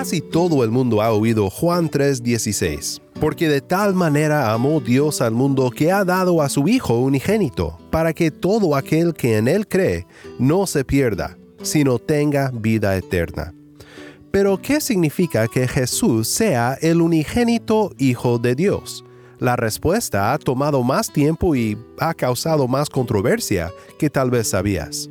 Casi todo el mundo ha oído Juan 3:16, porque de tal manera amó Dios al mundo que ha dado a su Hijo unigénito, para que todo aquel que en Él cree no se pierda, sino tenga vida eterna. Pero ¿qué significa que Jesús sea el unigénito Hijo de Dios? La respuesta ha tomado más tiempo y ha causado más controversia que tal vez sabías.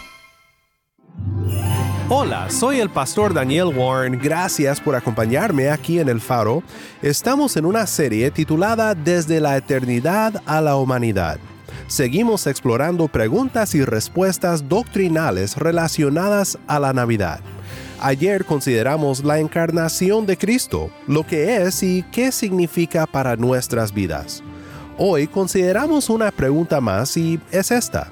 Hola, soy el pastor Daniel Warren, gracias por acompañarme aquí en El Faro. Estamos en una serie titulada Desde la Eternidad a la Humanidad. Seguimos explorando preguntas y respuestas doctrinales relacionadas a la Navidad. Ayer consideramos la encarnación de Cristo, lo que es y qué significa para nuestras vidas. Hoy consideramos una pregunta más y es esta.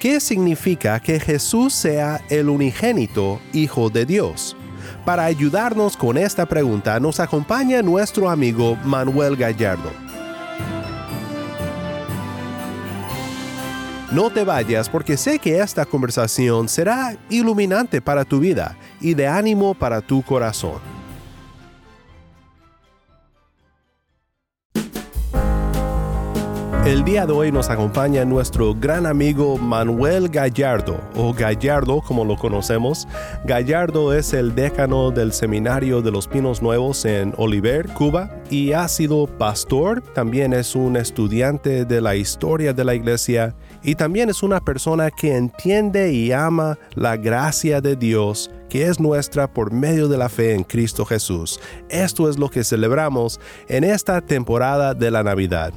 ¿Qué significa que Jesús sea el unigénito Hijo de Dios? Para ayudarnos con esta pregunta nos acompaña nuestro amigo Manuel Gallardo. No te vayas porque sé que esta conversación será iluminante para tu vida y de ánimo para tu corazón. El día de hoy nos acompaña nuestro gran amigo Manuel Gallardo, o Gallardo como lo conocemos. Gallardo es el décano del Seminario de los Pinos Nuevos en Oliver, Cuba, y ha sido pastor, también es un estudiante de la historia de la iglesia y también es una persona que entiende y ama la gracia de Dios que es nuestra por medio de la fe en Cristo Jesús. Esto es lo que celebramos en esta temporada de la Navidad.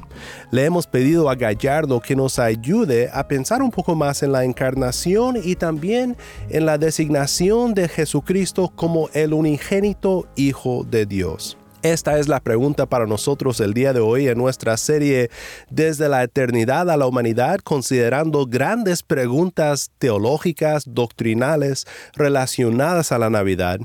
Le hemos pedido a Gallardo que nos ayude a pensar un poco más en la encarnación y también en la designación de Jesucristo como el unigénito Hijo de Dios. Esta es la pregunta para nosotros el día de hoy en nuestra serie Desde la eternidad a la humanidad, considerando grandes preguntas teológicas, doctrinales relacionadas a la Navidad.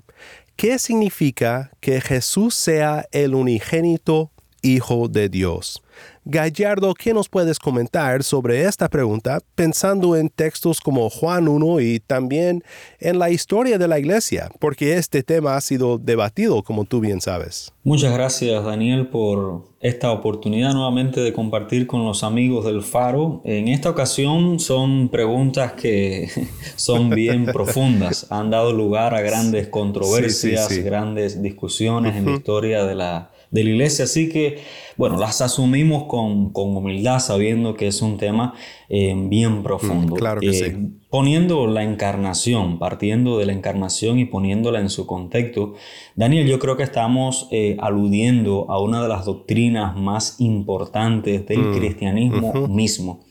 ¿Qué significa que Jesús sea el unigénito Hijo de Dios? Gallardo, ¿qué nos puedes comentar sobre esta pregunta pensando en textos como Juan 1 y también en la historia de la iglesia? Porque este tema ha sido debatido, como tú bien sabes. Muchas gracias, Daniel, por esta oportunidad nuevamente de compartir con los amigos del Faro. En esta ocasión son preguntas que son bien profundas, han dado lugar a grandes controversias, grandes discusiones en la historia de la, de la iglesia, así que bueno, las asumimos con, humildad, sabiendo que es un tema eh, bien profundo. claro que sí eh, poniendo la encarnación, partiendo de la encarnación y poniéndola en su contexto, Daniel, yo creo que estamos eh, aludiendo a una de las doctrinas más importantes del mm, cristianismo mismo.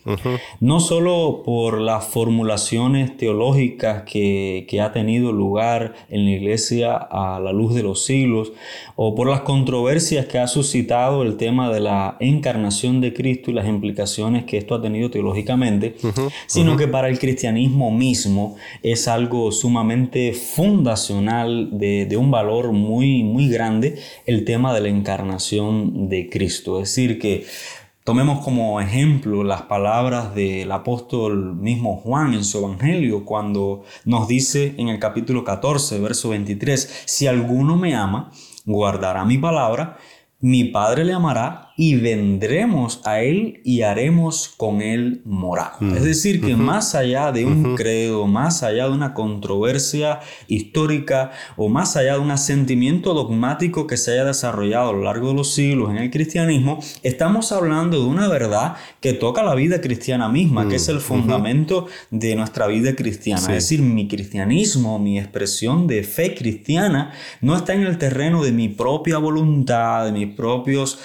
No solo por las formulaciones teológicas que, que, ha tenido lugar en la iglesia a la luz de los siglos, o por las controversias que ha suscitado el tema de la encarnación de Cristo y las implicaciones que esto ha tenido teológicamente, sino que para el cristianismo mismo es algo sumamente fundacional de, un valor muy, muy grande el tema de la encarnación de Cristo. Es decir, que Tomemos como ejemplo las palabras del apóstol mismo Juan en su Evangelio cuando nos dice en el capítulo 14, verso 23, si alguno me ama, guardará mi palabra, mi Padre le amará y vendremos a Él y haremos con Él morada. Mm. Es decir, que más allá de un credo, más allá de una controversia histórica o más allá de un asentimiento dogmático que se haya desarrollado a lo largo de los siglos en el cristianismo, estamos hablando de una verdad que toca la vida cristiana misma, que es el fundamento de nuestra vida cristiana. Es decir, mi cristianismo, mi expresión de fe cristiana, no está en el terreno de mi propia voluntad, de mis propios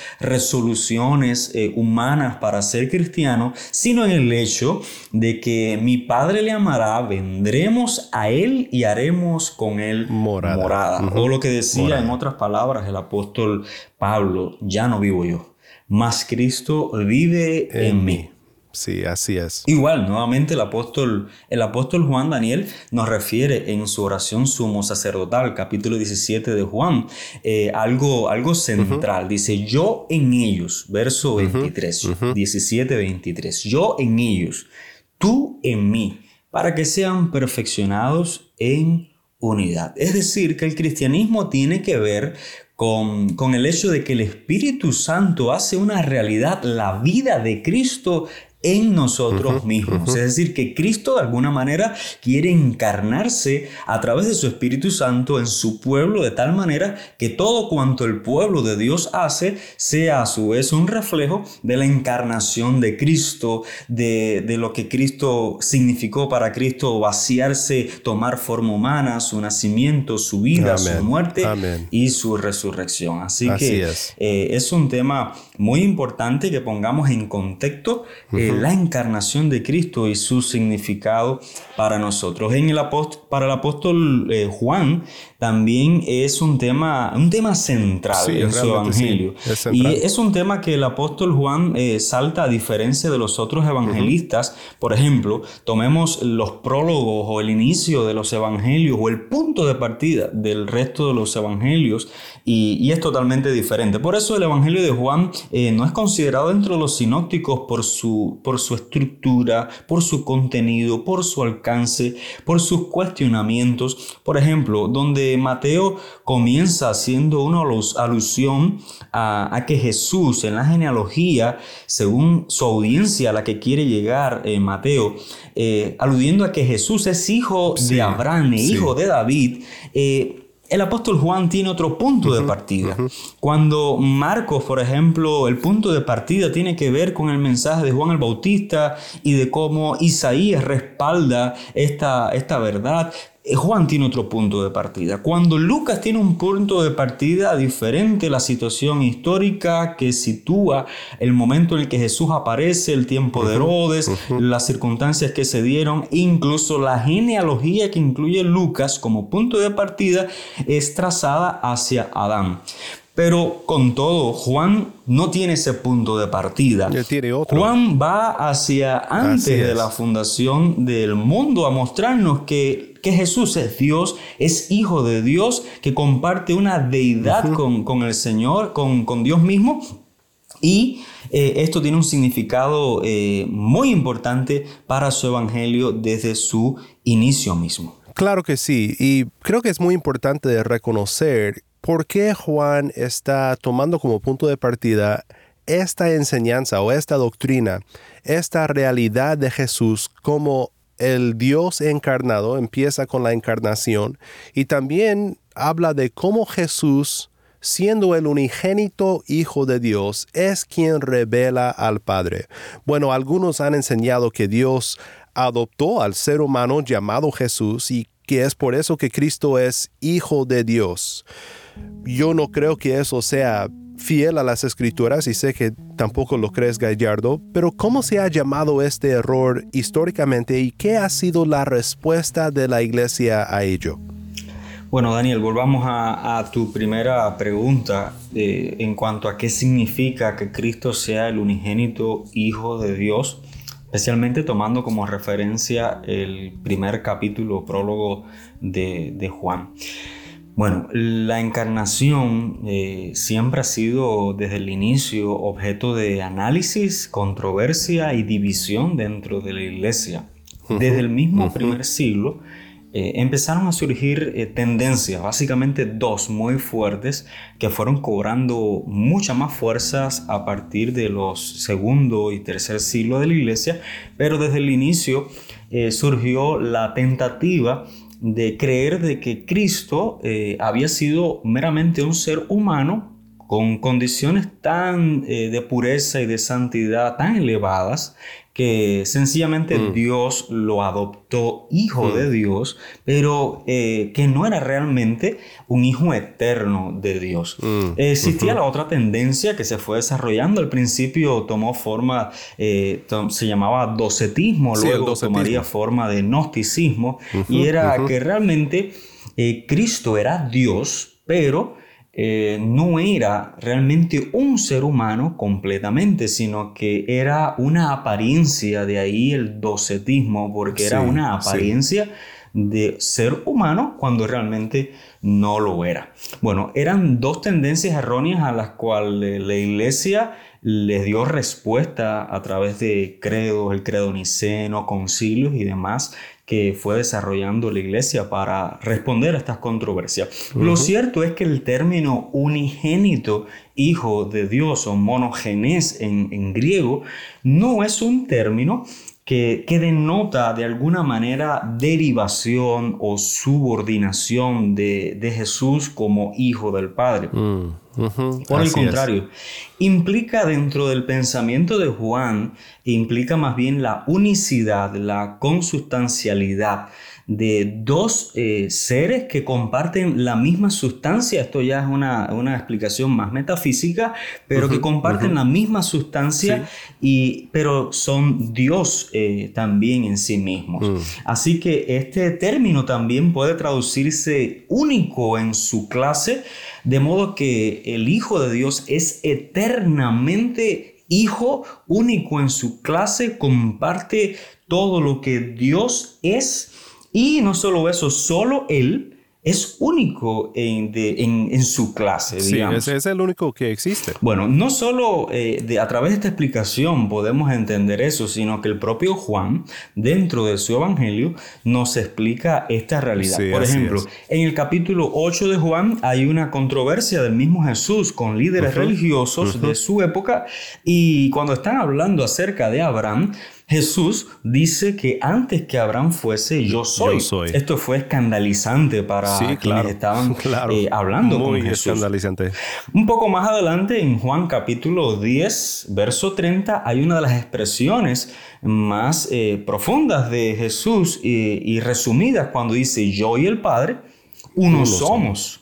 resoluciones eh, humanas para ser cristiano, sino en el hecho de que mi Padre le amará, vendremos a Él y haremos con Él morada. O lo que decía en otras palabras el apóstol Pablo, ya no vivo yo, mas Cristo vive en, mí. Sí, así es. Igual, nuevamente el apóstol, el apóstol Juan Daniel nos refiere en su oración sumo sacerdotal, capítulo 17 de Juan, eh, algo, algo central. Dice, yo en ellos, verso 23, 17, 23, yo en ellos, tú en mí, para que sean perfeccionados en unidad. Es decir, que el cristianismo tiene que ver con, con, el hecho de que el Espíritu Santo hace una realidad la vida de Cristo en nosotros mismos. Es decir, que Cristo de alguna manera quiere encarnarse a través de su Espíritu Santo en su pueblo de tal manera que todo cuanto el pueblo de Dios hace sea a su vez un reflejo de la encarnación de Cristo, de, de lo que Cristo significó para Cristo vaciarse, tomar forma humana, su nacimiento, su vida, su muerte y su resurrección. Así, que es. Eh, es. un tema muy importante que pongamos en contexto. Eh, la encarnación de Cristo y su significado para nosotros. En el para el apóstol eh, Juan también es un tema, un tema central en su evangelio. y es un tema que el apóstol Juan eh, salta a diferencia de los otros evangelistas. Por ejemplo, tomemos los prólogos o el inicio de los evangelios o el punto de partida del resto de los evangelios y, es totalmente diferente. Por eso el evangelio de Juan eh, no es considerado dentro de los sinópticos por su, por su estructura, por su contenido, por su alcance, por sus cuestionamientos. Por ejemplo, donde Mateo comienza haciendo una alusión a, que Jesús en la genealogía, según su audiencia a la que quiere llegar eh, Mateo, eh, aludiendo a que Jesús es hijo de Abraham, e hijo de David, eh, el apóstol Juan tiene otro punto de partida. Cuando Marcos, por ejemplo, el punto de partida tiene que ver con el mensaje de Juan el Bautista y de cómo Isaías respalda esta, esta verdad, Juan tiene otro punto de partida. Cuando Lucas tiene un punto de partida diferente, la situación histórica que sitúa el momento en el que Jesús aparece, el tiempo de Herodes, las circunstancias que se dieron, incluso la genealogía que incluye Lucas como punto de partida es trazada hacia Adán. Pero con todo, Juan no tiene ese punto de partida. tiene otro. Juan va hacia antes de la fundación del mundo a mostrarnos que, que, Jesús es Dios, es hijo de Dios, que comparte una deidad con, el Señor, con, con Dios mismo. Y eh, esto tiene un significado eh, muy importante para su evangelio desde su inicio mismo. Claro que sí, y creo que es muy importante reconocer ¿por qué Juan está tomando como punto de partida esta enseñanza o esta doctrina, esta realidad de Jesús como el Dios encarnado, empieza con la encarnación y también habla de cómo Jesús, siendo el unigénito Hijo de Dios, es quien revela al Padre. Bueno, algunos han enseñado que Dios adoptó al ser humano llamado Jesús y que es por eso que Cristo es Hijo de Dios. Yo no creo que eso sea fiel a las escrituras y sé que tampoco lo crees Gallardo, pero ¿cómo se ha llamado este error históricamente y qué ha sido la respuesta de la iglesia a ello? Bueno, Daniel, volvamos a, tu primera pregunta eh, en cuanto a qué significa que Cristo sea el unigénito Hijo de Dios, especialmente tomando como referencia el primer capítulo prólogo de, de Juan. Bueno, la encarnación eh, siempre ha sido desde el inicio objeto de análisis, controversia y división dentro de la iglesia. Desde el mismo primer siglo, eh, empezaron a surgir eh, tendencias, básicamente dos muy fuertes, que fueron cobrando mucha más fuerzas a partir de los segundo y tercer siglo de la iglesia, pero desde el inicio eh, surgió la tentativa de creer de que Cristo había sido meramente un ser humano con condiciones tan de pureza y de santidad tan elevadas que sencillamente mm. Dios lo adoptó hijo de mm. Dios, pero eh, que no era realmente un hijo eterno de Dios. Mm. Existía la otra tendencia que se fue desarrollando, al principio tomó forma, eh, se llamaba docetismo, luego tomaría forma de gnosticismo, y era que realmente eh, Cristo era Dios, pero eh, no era realmente un ser humano completamente, sino que era una apariencia, de ahí el docetismo, porque era una apariencia de ser humano cuando realmente no lo era. Bueno, eran dos tendencias erróneas a las cuales la iglesia les dio respuesta a través de credos, el credo niceno, concilios y demás que fue desarrollando la iglesia para responder a estas controversias. Lo cierto es que el término unigénito, hijo de Dios o monogenes en, griego, no es un término que, denota de alguna manera derivación o subordinación de, Jesús como hijo del Padre. Mm. Por el contrario, implica dentro del pensamiento de Juan, implica más bien la unicidad, la consustancialidad de dos eh, seres que comparten la misma sustancia. Esto ya es una, explicación más metafísica, pero que comparten la misma sustancia, y, pero son Dios eh, también en sí mismos. Mm. Así que este término también puede traducirse único en su clase de modo que el Hijo de Dios es eternamente Hijo único en su clase, comparte todo lo que Dios es. Y no solo eso, solo Él es único en, su clase, digamos. Sí, ese es el único que existe. Bueno, no solo eh, a través de esta explicación podemos entender eso, sino que el propio Juan, dentro de su evangelio, nos explica esta realidad. Por ejemplo, en el capítulo 8 de Juan hay una controversia del mismo Jesús con líderes religiosos de su época y cuando están hablando acerca de Abraham, Jesús dice que antes que Abraham fuese, yo soy. Esto fue escandalizante para quienes estaban eh, hablando Muy con Jesús. escandalizante. Un poco más adelante, en Juan capítulo 10, verso 30, hay una de las expresiones más eh, profundas de Jesús y, resumidas cuando dice, yo y el Padre, uno, somos.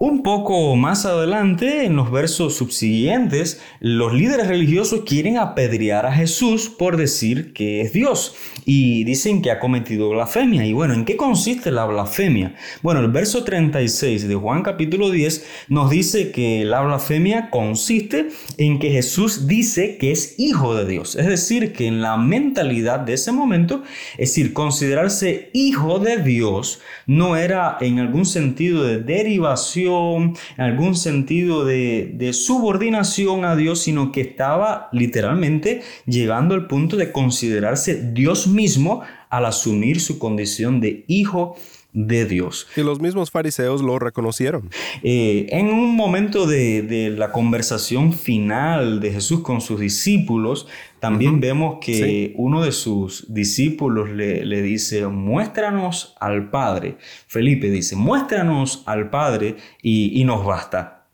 Un poco más adelante, en los versos subsiguientes, los líderes religiosos quieren apedrear a Jesús por decir que es Dios y dicen que ha cometido blasfemia. Y bueno, ¿en qué consiste la blasfemia? Bueno, el verso 36 de Juan capítulo 10 nos dice que la blasfemia consiste en que Jesús dice que es hijo de Dios. Es decir, que en la mentalidad de ese momento, es decir, considerarse hijo de Dios no era en algún sentido de derivación en algún sentido de, de subordinación a Dios, sino que estaba literalmente llegando al punto de considerarse Dios mismo al asumir su condición de hijo de Dios. Y los mismos fariseos lo reconocieron. Eh, en un momento de, la conversación final de Jesús con sus discípulos, también vemos que uno de sus discípulos le, dice, muéstranos al Padre. Felipe dice, muéstranos al Padre y, nos basta.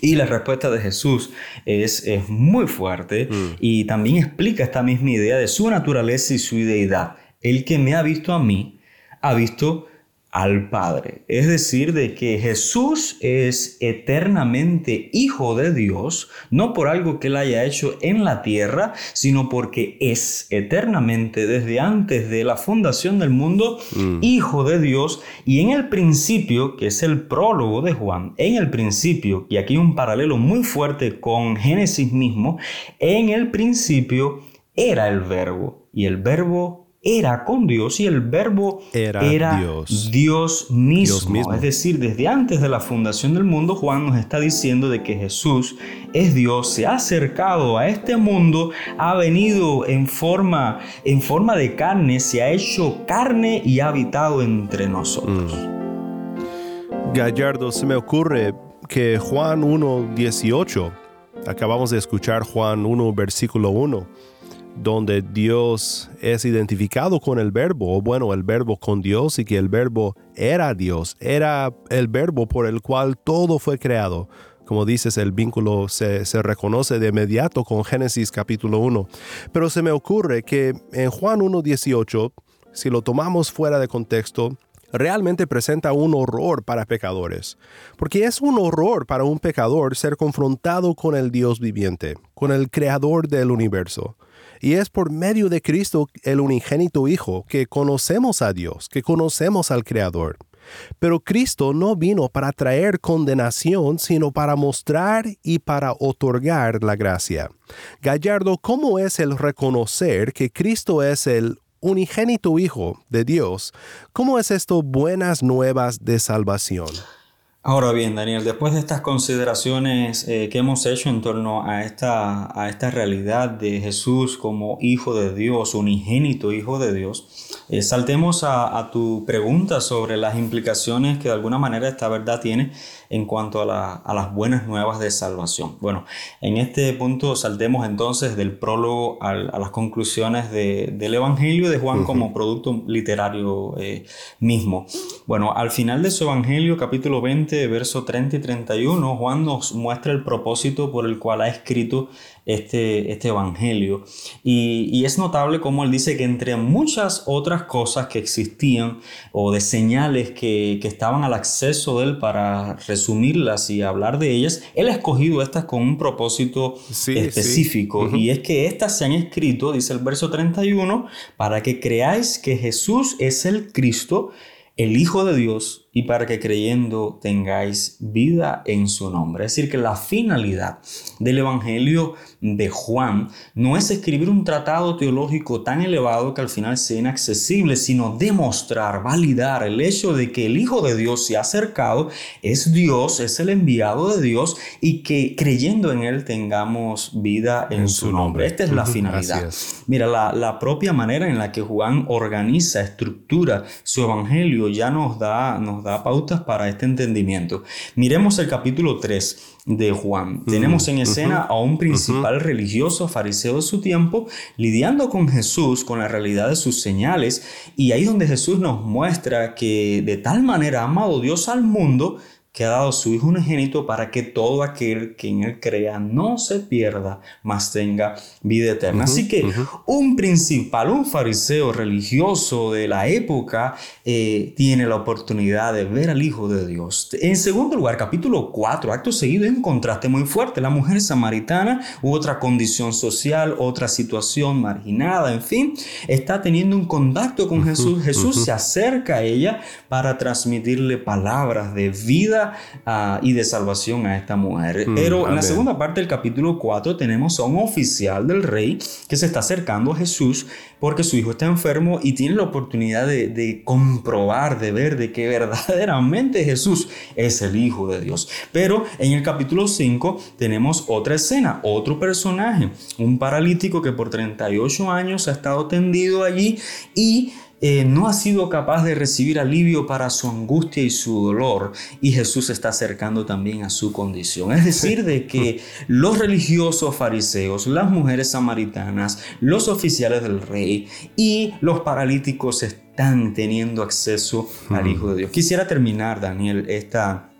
Y la respuesta de Jesús es, es muy fuerte mm. y también explica esta misma idea de su naturaleza y su deidad. El que me ha visto a mí, ha visto al Padre. Es decir, de que Jesús es eternamente hijo de Dios, no por algo que él haya hecho en la tierra, sino porque es eternamente desde antes de la fundación del mundo, mm. hijo de Dios. Y en el principio, que es el prólogo de Juan, en el principio, y aquí un paralelo muy fuerte con Génesis mismo, en el principio era el verbo, y el verbo era con Dios y el verbo era, Dios. mismo. Es decir, desde antes de la fundación del mundo, Juan nos está diciendo de que Jesús es Dios, se ha acercado a este mundo, ha venido en forma, en forma de carne, se ha hecho carne y ha habitado entre nosotros. Mm. Gallardo, se me ocurre que Juan 1.18, acabamos de escuchar Juan 1, versículo 1 donde Dios es identificado con el verbo, o bueno, el verbo con Dios y que el verbo era Dios, era el verbo por el cual todo fue creado. Como dices, el vínculo se, reconoce de inmediato con Génesis capítulo 1. Pero se me ocurre que en Juan 1.18, si lo tomamos fuera de contexto, realmente presenta un horror para pecadores, porque es un horror para un pecador ser confrontado con el Dios viviente, con el creador del universo. Y es por medio de Cristo, el unigénito Hijo, que conocemos a Dios, que conocemos al Creador. Pero Cristo no vino para traer condenación, sino para mostrar y para otorgar la gracia. Gallardo, ¿cómo es el reconocer que Cristo es el unigénito Hijo de Dios? ¿Cómo es esto buenas nuevas de salvación? Ahora bien, Daniel, después de estas consideraciones eh, que hemos hecho en torno a esta, a esta realidad de Jesús como Hijo de Dios, unigénito Hijo de Dios, eh, saltemos a, a, tu pregunta sobre las implicaciones que de alguna manera esta verdad tiene en cuanto a, las buenas nuevas de salvación. Bueno, en este punto saltemos entonces del prólogo a las conclusiones del Evangelio de Juan como producto literario eh, mismo. Bueno, al final de su Evangelio, capítulo 20, verso 30 y 31, Juan nos muestra el propósito por el cual ha escrito este, este Evangelio. Y, es notable como él dice que entre muchas otras cosas que existían o de señales que, estaban al acceso de él para resumirlas y hablar de ellas, él ha escogido estas con un propósito específico. Y es que estas se han escrito, dice el verso 31, para que creáis que Jesús es el Cristo, el Hijo de Dios, y para que creyendo tengáis vida en su nombre. Es decir, que la finalidad del Evangelio de Juan no es escribir un tratado teológico tan elevado que al final sea inaccesible, sino demostrar, validar el hecho de que el Hijo de Dios se ha acercado, es Dios, es el enviado de Dios y que creyendo en Él tengamos vida en, su nombre. Esta es la finalidad. Mira, la, la propia manera en la que Juan organiza, estructura su Evangelio ya nos da, nos da pautas para este entendimiento. Miremos el capítulo 3 de Juan. Tenemos en escena a un principal religioso fariseo de su tiempo lidiando con Jesús, con la realidad de sus señales, y ahí donde Jesús nos muestra que de tal manera ha amado Dios al mundo que ha dado su Hijo unigénito para que todo aquel que en él crea no se pierda, mas tenga vida eterna. Así que un principal, un fariseo religioso de la época, eh, tiene la oportunidad de ver al Hijo de Dios. En segundo lugar, capítulo 4, acto seguido, en un contraste muy fuerte. La mujer samaritana, otra condición social, otra situación marginada, en fin, está teniendo un contacto con Jesús. Jesús se acerca a ella para transmitirle palabras de vida Y de salvación a esta mujer. Mm, Pero en la segunda parte del capítulo 4 tenemos a un oficial del rey que se está acercando a Jesús porque su hijo está enfermo y tiene la oportunidad de, de comprobar, de ver de que verdaderamente Jesús es el Hijo de Dios. Pero en el capítulo 5 tenemos otra escena, otro personaje, un paralítico que por 38 años ha estado tendido allí y eh, no ha sido capaz de recibir alivio para su angustia y su dolor y Jesús está acercando también a su condición. Es decir, de que los religiosos fariseos, las mujeres samaritanas, los oficiales del rey y los paralíticos están teniendo acceso al Hijo de Dios. Quisiera terminar, Daniel, esta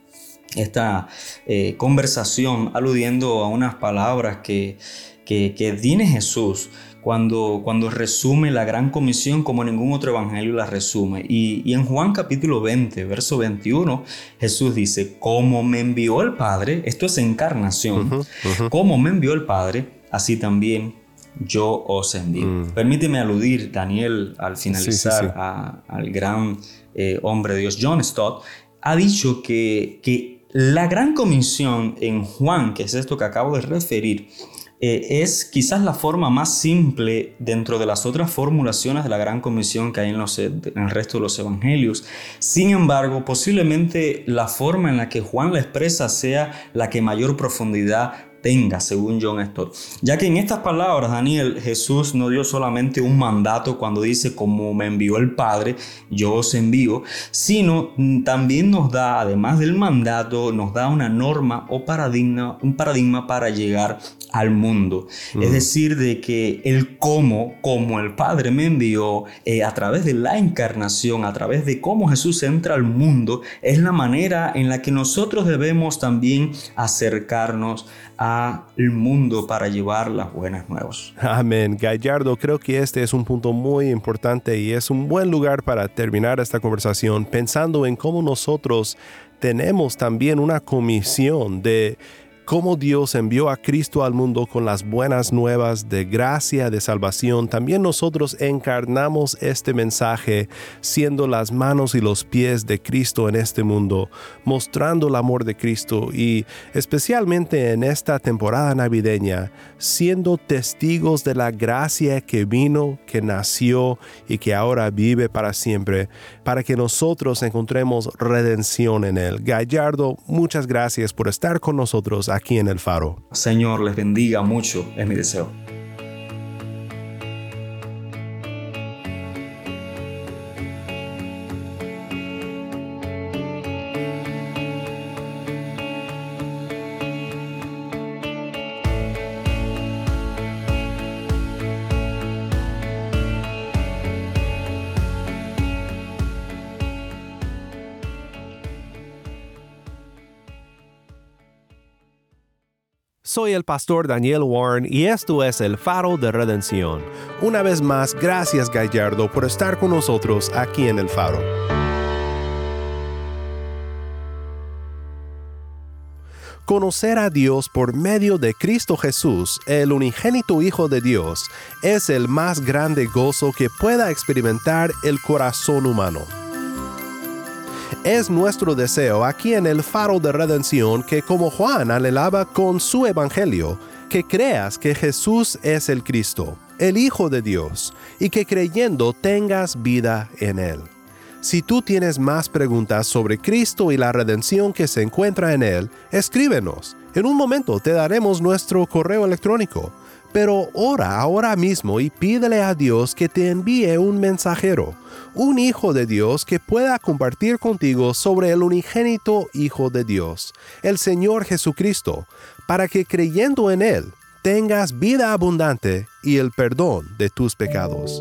esta eh, conversación aludiendo a unas palabras que, que, que tiene Jesús cuando, cuando resume la gran comisión como ningún otro evangelio la resume. Y, en Juan capítulo 20, verso 21, Jesús dice, como me envió el Padre, esto es encarnación, como me envió el Padre, así también yo os envío. Mm. Permíteme aludir, Daniel, al finalizar al gran eh, hombre de Dios, John Stott, ha dicho que, que la gran comisión en Juan, que es esto que acabo de referir, eh, es quizás la forma más simple dentro de las otras formulaciones de la gran comisión que hay en, los, en el resto de los evangelios. Sin embargo, posiblemente la forma en la que Juan la expresa sea la que mayor profundidad tenga, según John Stott. Ya que en estas palabras, Daniel, Jesús no dio solamente un mandato cuando dice, como me envió el Padre, yo os envío, sino también nos da, además del mandato, nos da una norma o paradigma, un paradigma para llegar al mundo. Es decir, de que el cómo, como el Padre me envió, eh, a través de la encarnación, a través de cómo Jesús entra al mundo, es la manera en la que nosotros debemos también acercarnos al mundo para llevar las buenas nuevas. Amén. Gallardo, creo que este es un punto muy importante y es un buen lugar para terminar esta conversación pensando en cómo nosotros tenemos también una comisión de cómo Dios envió a Cristo al mundo con las buenas nuevas de gracia, de salvación, también nosotros encarnamos este mensaje siendo las manos y los pies de Cristo en este mundo, mostrando el amor de Cristo y especialmente en esta temporada navideña, siendo testigos de la gracia que vino, que nació y que ahora vive para siempre, para que nosotros encontremos redención en Él. Gallardo, muchas gracias por estar con nosotros aquí en el faro. Señor, les bendiga mucho, es mi deseo. El pastor Daniel Warren y esto es el faro de redención. Una vez más, gracias Gallardo por estar con nosotros aquí en el faro. Conocer a Dios por medio de Cristo Jesús, el unigénito Hijo de Dios, es el más grande gozo que pueda experimentar el corazón humano. Es nuestro deseo aquí en el faro de redención que como Juan anhelaba con su evangelio, que creas que Jesús es el Cristo, el Hijo de Dios, y que creyendo tengas vida en Él. Si tú tienes más preguntas sobre Cristo y la redención que se encuentra en Él, escríbenos. En un momento te daremos nuestro correo electrónico. Pero ora ahora mismo y pídele a Dios que te envíe un mensajero, un hijo de Dios que pueda compartir contigo sobre el unigénito Hijo de Dios, el Señor Jesucristo, para que creyendo en Él tengas vida abundante y el perdón de tus pecados.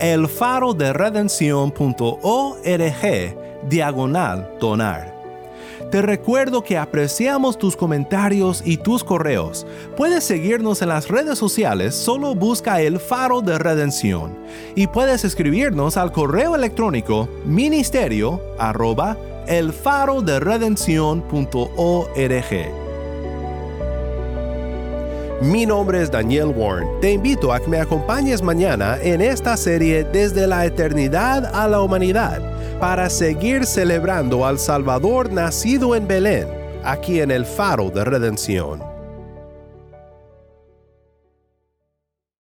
elfaroderedención.org diagonal donar. Te recuerdo que apreciamos tus comentarios y tus correos. Puedes seguirnos en las redes sociales, solo busca el faro de redención. Y puedes escribirnos al correo electrónico ministerio arroba mi nombre es Daniel Warren. Te invito a que me acompañes mañana en esta serie Desde la Eternidad a la Humanidad para seguir celebrando al Salvador nacido en Belén, aquí en el Faro de Redención.